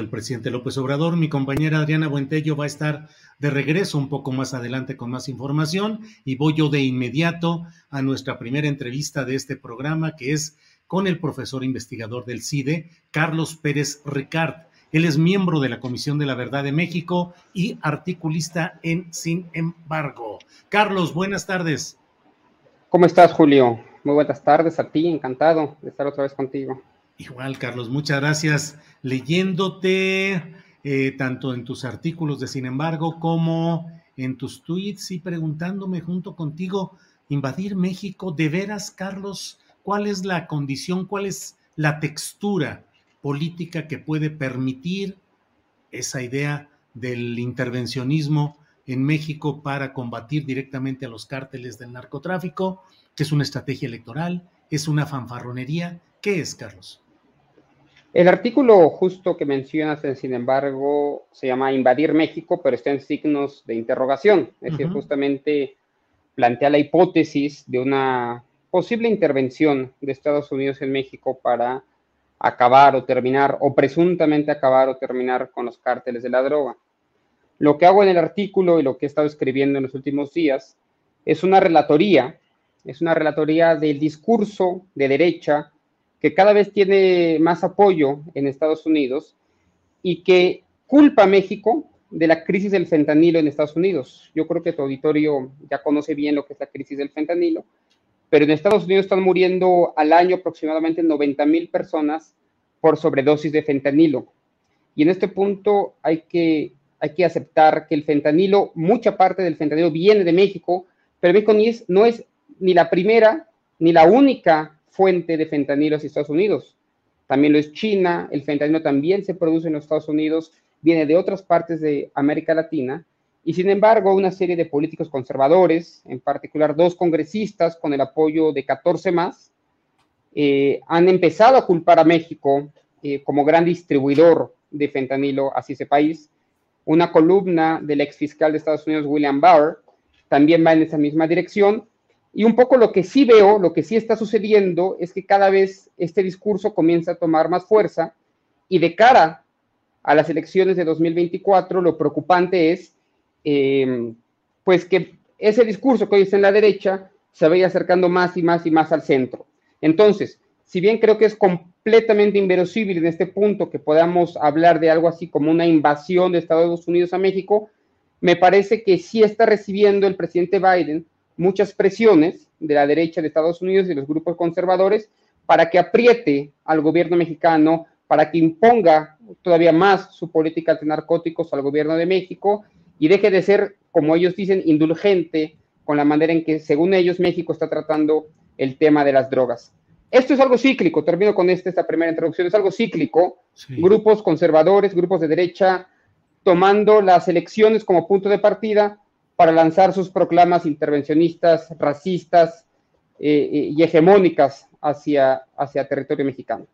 El presidente López Obrador, mi compañera Adriana Buentello va a estar de regreso un poco más adelante con más información y voy yo de inmediato a nuestra primera entrevista de este programa que es con el profesor investigador del CIDE, Carlos Pérez Ricard. Él es miembro de la Comisión de la Verdad de México y articulista en Sin embargo. Carlos, buenas tardes. ¿Cómo estás, Julio? Muy buenas tardes a ti, encantado de estar otra vez contigo. Igual, Carlos, muchas gracias. Leyéndote eh, tanto en tus artículos de Sin embargo como en tus tweets y preguntándome junto contigo, invadir México, de veras, Carlos, ¿cuál es la condición, cuál es la textura política que puede permitir esa idea del intervencionismo en México para combatir directamente a los cárteles del narcotráfico, que es una estrategia electoral, es una fanfarronería? ¿Qué es, Carlos? El artículo justo que mencionas, sin embargo, se llama Invadir México, pero está en signos de interrogación. Es decir, justamente plantea la hipótesis de una posible intervención de Estados Unidos en México para acabar o terminar, o presuntamente acabar o terminar con los cárteles de la droga. Lo que hago en el artículo y lo que he estado escribiendo en los últimos días es una relatoría, es una relatoría del discurso de derecha que cada vez tiene más apoyo en Estados Unidos y que culpa a México de la crisis del fentanilo en Estados Unidos. Yo creo que tu auditorio ya conoce bien lo que es la crisis del fentanilo, pero en Estados Unidos están muriendo al año aproximadamente 90 mil personas por sobredosis de fentanilo. Y en este punto hay que, hay que aceptar que el fentanilo, mucha parte del fentanilo viene de México, pero México no es ni la primera ni la única fuente de fentanilo hacia Estados Unidos. También lo es China, el fentanilo también se produce en los Estados Unidos, viene de otras partes de América Latina, y sin embargo una serie de políticos conservadores, en particular dos congresistas con el apoyo de 14 más, eh, han empezado a culpar a México eh, como gran distribuidor de fentanilo hacia ese país. Una columna del ex fiscal de Estados Unidos, William Barr, también va en esa misma dirección, y un poco lo que sí veo, lo que sí está sucediendo es que cada vez este discurso comienza a tomar más fuerza y de cara a las elecciones de 2024 lo preocupante es em, pues que ese discurso que hoy está en la derecha se vaya acercando más y más y más al centro. Entonces, si bien creo que es completamente inverosímil en este punto que podamos hablar de algo así como una invasión de Estados Unidos a México, me parece que sí está recibiendo el presidente Biden muchas presiones de la derecha de Estados Unidos y los grupos conservadores para que apriete al gobierno mexicano, para que imponga todavía más su política de narcóticos al gobierno de México y deje de ser, como ellos dicen, indulgente con la manera en que, según ellos, México está tratando el tema de las drogas. Esto es algo cíclico, termino con este, esta primera introducción, es algo cíclico. Grupos conservadores, grupos de derecha, tomando las elecciones como punto de partida para lanzar sus proclamas intervencionistas, racistas eh, eh, y hegemónicas hacia, hacia territorio mexicano.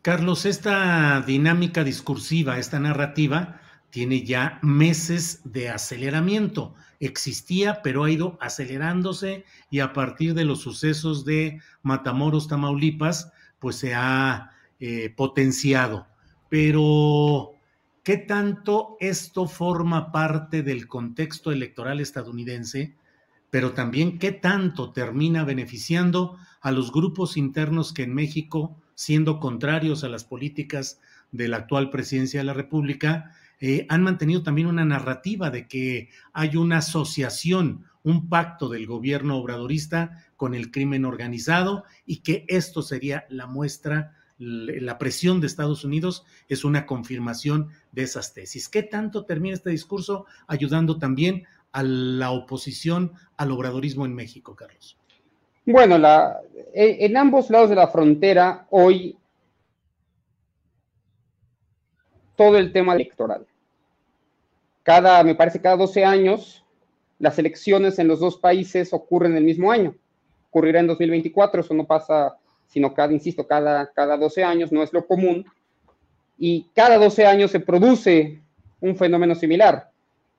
Carlos, esta dinámica discursiva, esta narrativa, tiene ya meses de aceleramiento. Existía, pero ha ido acelerándose y a partir de los sucesos de Matamoros, Tamaulipas, pues se ha eh, potenciado. Pero ¿qué tanto esto forma parte del contexto electoral estadounidense? Pero también qué tanto termina beneficiando a los grupos internos que en México, siendo contrarios a las políticas de la actual presidencia de la República, eh, han mantenido también una narrativa de que hay una asociación, un pacto del gobierno obradorista con el crimen organizado y que esto sería la muestra, la presión de Estados Unidos es una confirmación de esas tesis. ¿Qué tanto termina este discurso ayudando también a la oposición al obradorismo en México, Carlos? Bueno, la, en ambos lados de la frontera hoy todo el tema electoral. Cada, me parece, cada 12 años, las elecciones en los dos países ocurren el mismo año. Ocurrirá en 2024, eso no pasa, sino cada, insisto, cada, cada 12 años, no es lo común. Y cada 12 años se produce un fenómeno similar.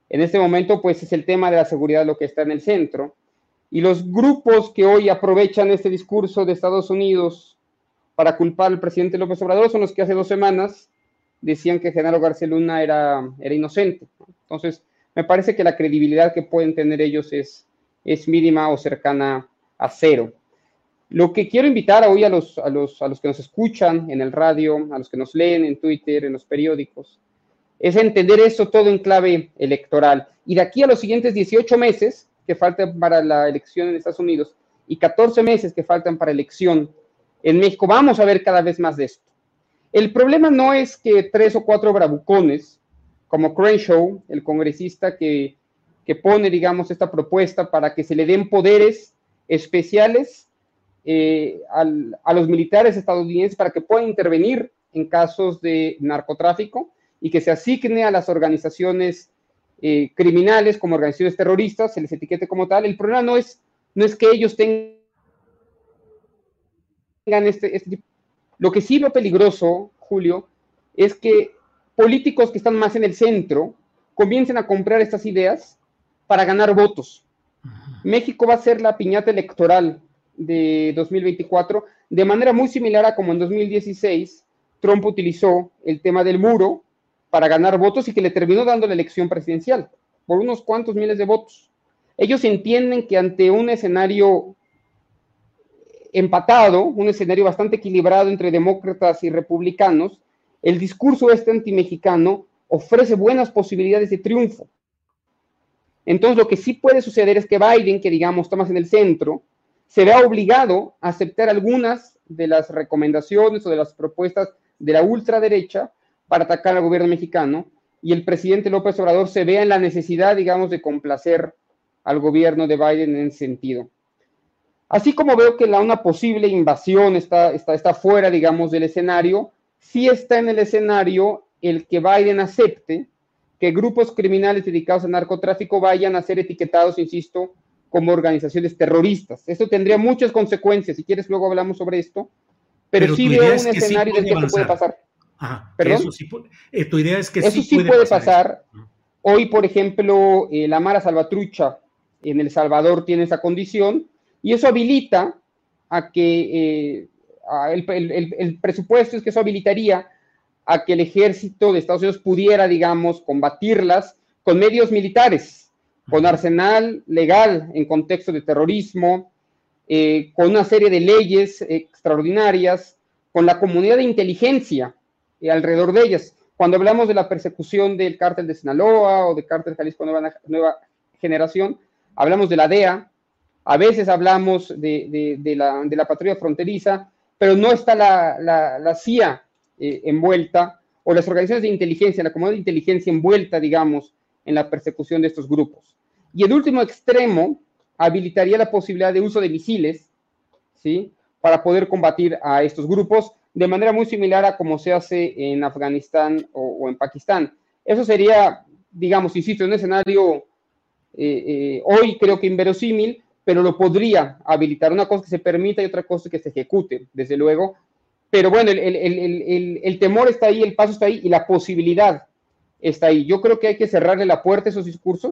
En este momento, pues es el tema de la seguridad lo que está en el centro. Y los grupos que hoy aprovechan este discurso de Estados Unidos para culpar al presidente López Obrador son los que hace dos semanas decían que Genaro García Luna era, era inocente. Entonces, me parece que la credibilidad que pueden tener ellos es, es mínima o cercana a cero. Lo que quiero invitar hoy a los, a, los, a los que nos escuchan en el radio, a los que nos leen en Twitter, en los periódicos, es entender esto todo en clave electoral. Y de aquí a los siguientes 18 meses que faltan para la elección en Estados Unidos y 14 meses que faltan para elección en México, vamos a ver cada vez más de esto. El problema no es que tres o cuatro bravucones, como Crenshaw, el congresista que, pone, digamos, esta propuesta para que se le den poderes especiales eh, a los militares estadounidenses para que puedan intervenir en casos de narcotráfico y que se asigne a las organizaciones eh, criminales como organizaciones terroristas, se les etiquete como tal. El problema no es, no es que ellos tengan este, este tipo lo que sí veo peligroso, Julio, es que políticos que están más en el centro comiencen a comprar estas ideas para ganar votos. México va a ser la piñata electoral de 2024 de manera muy similar a como en 2016 Trump utilizó el tema del muro para ganar votos y que le terminó dando la elección presidencial por unos cuantos miles de votos. Ellos entienden que ante un escenario empatado, un escenario bastante equilibrado entre demócratas y republicanos, el discurso este antimexicano ofrece buenas posibilidades de triunfo. Entonces, lo que sí puede suceder es que Biden, que digamos está más en el centro, se vea obligado a aceptar algunas de las recomendaciones o de las propuestas de la ultraderecha para atacar al gobierno mexicano y el presidente López Obrador se vea en la necesidad, digamos, de complacer al gobierno de Biden en ese sentido. Así como veo que la, una posible invasión está, está, está fuera, digamos, del escenario, sí está en el escenario el que Biden acepte que grupos criminales dedicados al narcotráfico vayan a ser etiquetados, insisto, como organizaciones terroristas. Esto tendría muchas consecuencias. Si quieres, luego hablamos sobre esto. Pero, sí veo un escenario del que puede pasar. ¿Perdón? sí, eh, tu idea es que eso sí, puede, pasar. Hoy, por ejemplo, eh, la Mara Salvatrucha en El Salvador tiene esa condición y eso habilita a que eh, el, presupuesto es que eso habilitaría a que el ejército de Estados Unidos pudiera, digamos, combatirlas con medios militares, con arsenal legal en contexto de terrorismo, eh, con una serie de leyes extraordinarias, con la comunidad de inteligencia eh, alrededor de ellas. Cuando hablamos de la persecución del cártel de Sinaloa o del cártel Jalisco Nueva, Nueva Generación, hablamos de la DEA, a veces hablamos de, la, patrulla fronteriza, pero no está la, CIA eh, envuelta o las organizaciones de inteligencia, la comunidad de inteligencia envuelta, digamos, en la persecución de estos grupos. Y el último extremo habilitaría la posibilidad de uso de misiles, ¿sí? Para poder combatir a estos grupos de manera muy similar a como se hace en Afganistán o, en Pakistán. Eso sería, digamos, insisto, un escenario eh, eh, hoy creo que inverosímil, pero lo podría habilitar. Una cosa que se permita y otra cosa que se ejecute, desde luego. Pero bueno, el, temor está ahí, el paso está ahí y la posibilidad está ahí. Yo creo que hay que cerrarle la puerta a esos discursos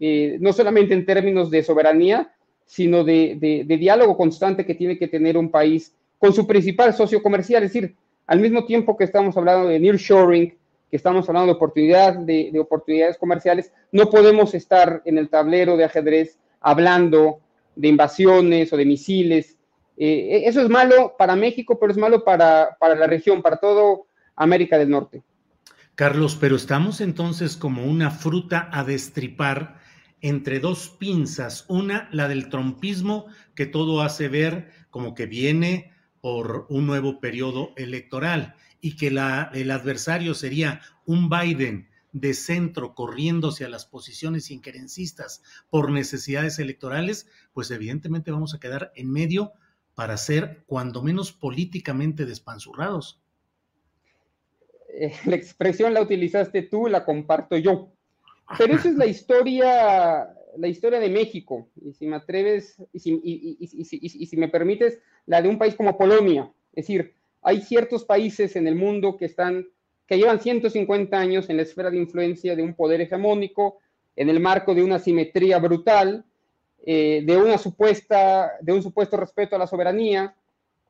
Eh, no solamente en términos de soberanía, sino de, diálogo constante que tiene que tener un país con su principal socio comercial. Es decir, al mismo tiempo que estamos hablando de nearshoring, que estamos hablando de oportunidad, de, oportunidades comerciales, no podemos estar en el tablero de ajedrez hablando de invasiones o de misiles. Eh, eso es malo para México, pero es malo para, para la región, para todo América del Norte. Carlos, pero estamos entonces como una fruta a destripar entre dos pinzas. Una, la del trompismo, que todo hace ver como que viene por un nuevo periodo electoral y que el adversario sería un Biden de centro corriéndose a las posiciones inquerencistas por necesidades electorales, pues evidentemente vamos a quedar en medio para ser cuando menos políticamente despanzurrados. Eh, la expresión la utilizaste tú, la comparto yo. Pero esa es la historia, la historia de México, y si me atreves, y si, y, si, me permites, la de un país como Polonia. Es decir, hay ciertos países en el mundo que están, que llevan 150 años en la esfera de influencia de un poder hegemónico, en el marco de una simetría brutal, eh, de una supuesta, de un supuesto respeto a la soberanía.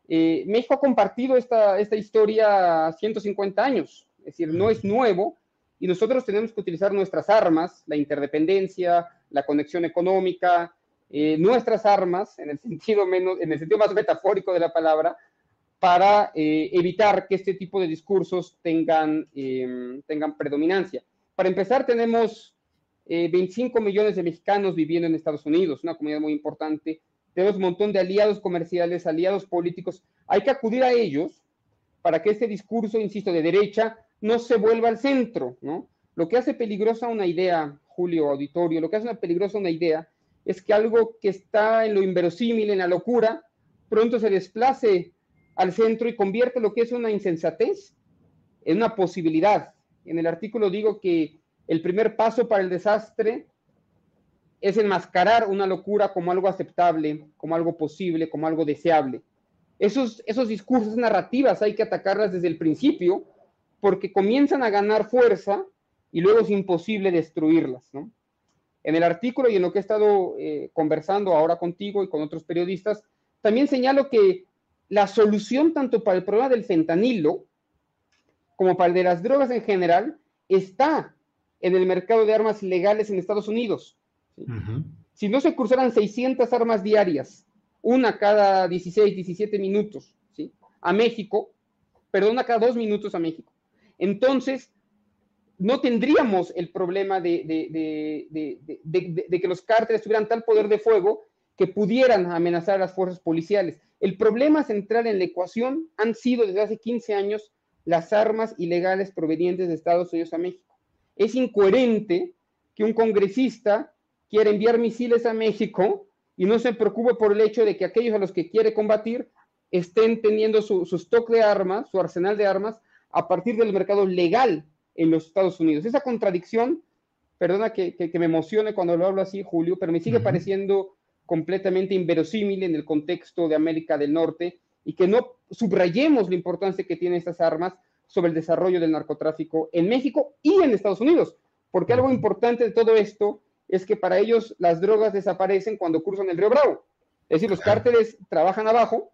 Eh, México ha compartido esta, esta historia 150 años, es decir, no es nuevo, y nosotros tenemos que utilizar nuestras armas, la interdependencia, la conexión económica, eh, nuestras armas, en el, sentido menos, en el sentido más metafórico de la palabra, para eh, evitar que este tipo de discursos tengan, em, tengan predominancia. Para empezar, tenemos 25 eh, millones de mexicanos viviendo en Estados Unidos, una comunidad muy importante. Tenemos un montón de aliados comerciales, aliados políticos. Hay que acudir a ellos para que este discurso, insisto, de derecha no se vuelva al centro, ¿no? Lo que hace peligrosa una idea, Julio Auditorio, lo que hace peligrosa una idea es que algo que está en lo inverosímil, en la locura, pronto se desplace al centro y convierte lo que es una insensatez en una posibilidad. En el artículo digo que el primer paso para el desastre es enmascarar una locura como algo aceptable, como algo posible, como algo deseable. Esos, esos discursos, narrativas, hay que atacarlas desde el principio porque comienzan a ganar fuerza y luego es imposible destruirlas. ¿no? En el artículo y en lo que he estado eh, conversando ahora contigo y con otros periodistas, también señalo que la solución tanto para el problema del fentanilo como para el de las drogas en general está en el mercado de armas legales en Estados Unidos. Si no se cruzaran 600 armas diarias, una cada 16, 17 minutos, ¿sí? a México, perdón, cada dos minutos a México, entonces no tendríamos el problema de, que los cárteles tuvieran tal poder de fuego que pudieran amenazar a las fuerzas policiales. El problema central en la ecuación han sido desde hace 15 años las armas ilegales provenientes de Estados Unidos a México. Es incoherente que un congresista quiera enviar misiles a México y no se preocupe por el hecho de que aquellos a los que quiere combatir estén teniendo su, su stock de armas, su arsenal de armas, a partir del mercado legal en los Estados Unidos. Esa contradicción, perdona que, me emocione cuando lo hablo así, Julio, pero me sigue pareciendo completamente inverosímil en el contexto de América del Norte y que no subrayemos la importancia que tienen estas armas sobre el desarrollo del narcotráfico en México y en Estados Unidos, porque algo importante de todo esto es que para ellos las drogas desaparecen cuando cruzan el río Bravo. Es decir, los cárteles trabajan abajo,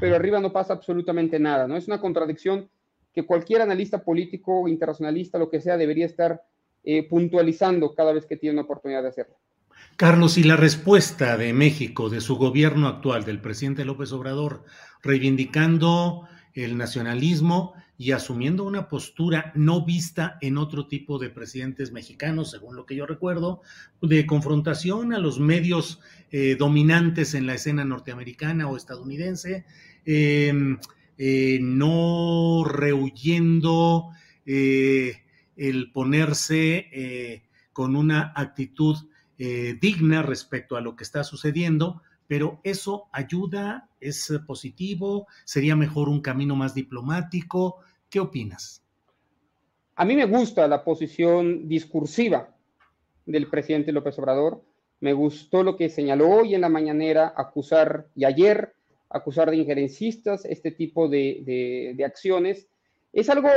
pero arriba no pasa absolutamente nada, ¿no? Es una contradicción que cualquier analista político, internacionalista, lo que sea, debería estar eh, puntualizando cada vez que tiene una oportunidad de hacerlo. Carlos, y la respuesta de México, de su gobierno actual, del presidente López Obrador, reivindicando el nacionalismo y asumiendo una postura no vista en otro tipo de presidentes mexicanos, según lo que yo recuerdo, de confrontación a los medios eh, dominantes en la escena norteamericana o estadounidense, em, eh, no rehuyendo eh, el ponerse con una actitud digna respecto a lo que está sucediendo, pero eso ayuda, es positivo, sería mejor un camino más diplomático. ¿Qué opinas? A mí me gusta la posición discursiva del presidente López Obrador. Me gustó lo que señaló hoy en la mañanera, acusar, y ayer, acusar de injerencistas este tipo de, acciones. Es algo,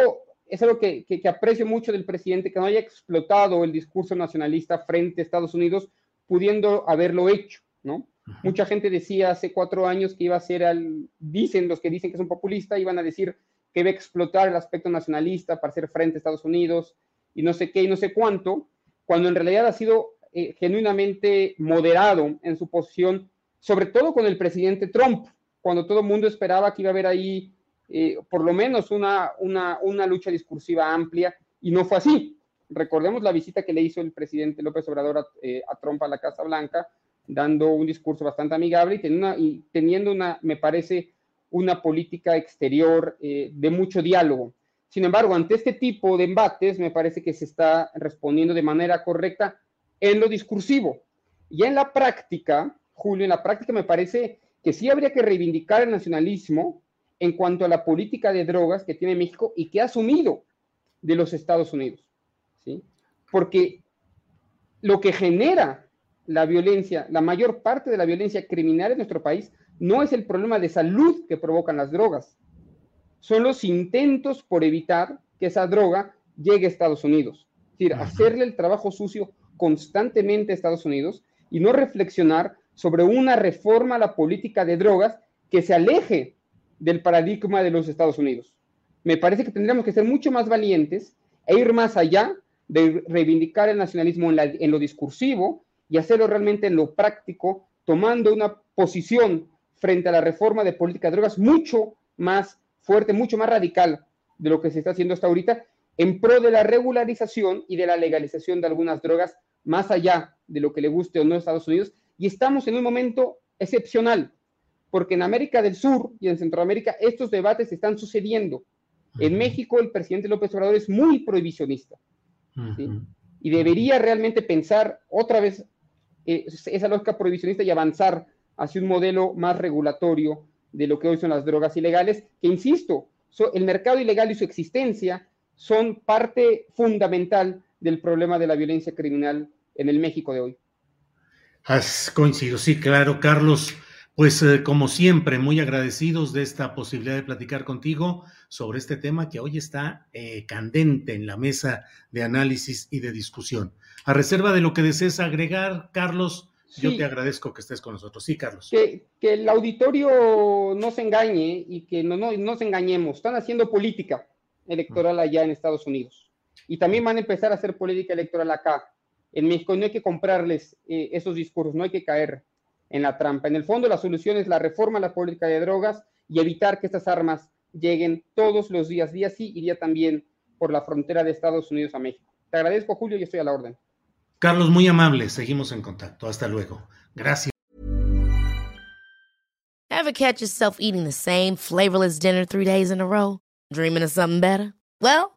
es algo que, que, aprecio mucho del presidente, que no haya explotado el discurso nacionalista frente a Estados Unidos, pudiendo haberlo hecho, ¿no? Mucha gente decía hace cuatro años que iba a ser, al, dicen los que dicen que es un populista, iban a decir que iba a explotar el aspecto nacionalista para hacer frente a Estados Unidos y no sé qué y no sé cuánto, cuando en realidad ha sido eh, genuinamente moderado en su posición, sobre todo con el presidente Trump, cuando todo el mundo esperaba que iba a haber ahí eh, por lo menos una, una, una lucha discursiva amplia y no fue así. Recordemos la visita que le hizo el presidente López Obrador a, eh, a Trump a la Casa Blanca, dando un discurso bastante amigable y teniendo una, me parece, una política exterior eh, de mucho diálogo. Sin embargo, ante este tipo de embates, me parece que se está respondiendo de manera correcta en lo discursivo. Y en la práctica, Julio, en la práctica me parece que sí habría que reivindicar el nacionalismo en cuanto a la política de drogas que tiene México y que ha asumido de los Estados Unidos. ¿sí? Porque lo que genera la violencia, la mayor parte de la violencia criminal en nuestro país no es el problema de salud que provocan las drogas, son los intentos por evitar que esa droga llegue a Estados Unidos. Es decir, hacerle el trabajo sucio constantemente a Estados Unidos y no reflexionar sobre una reforma a la política de drogas que se aleje del paradigma de los Estados Unidos. Me parece que tendríamos que ser mucho más valientes e ir más allá de reivindicar el nacionalismo en, lo discursivo y hacerlo realmente en lo práctico, tomando una posición frente a la reforma de política de drogas mucho más fuerte, mucho más radical de lo que se está haciendo hasta ahorita, en pro de la regularización y de la legalización de algunas drogas, más allá de lo que le guste o no a Estados Unidos. Y estamos en un momento excepcional, porque en América del Sur y en Centroamérica estos debates están sucediendo. En México el presidente López Obrador es muy prohibicionista. Y debería realmente pensar otra vez eh, esa lógica prohibicionista y avanzar hacia un modelo más regulatorio de lo que hoy son las drogas ilegales, que insisto, el mercado ilegal y su existencia son parte fundamental del problema de la violencia criminal en el México de hoy. Has coincidido, sí, claro, Carlos. Pues eh, como siempre, muy agradecidos de esta posibilidad de platicar contigo sobre este tema que hoy está eh, candente en la mesa de análisis y de discusión. A reserva de lo que desees agregar, Carlos, yo te agradezco que estés con nosotros. Sí, Carlos. Que, el auditorio no se engañe y que no, no nos engañemos. Están haciendo política electoral allá en Estados Unidos. Y también van a empezar a hacer política electoral acá. En México no hay que comprarles eh, esos discursos, no hay que caer en la trampa. En el fondo, la solución es la reforma a la política de drogas y evitar que estas armas lleguen todos los días, día sí y día también, por la frontera de Estados Unidos a México. Te agradezco, Julio, y estoy a la orden. Carlos, muy amable. Seguimos en contacto. Hasta luego. Gracias. Ever catch yourself eating the same flavorless dinner three days in a row? Dreaming of something better? Well,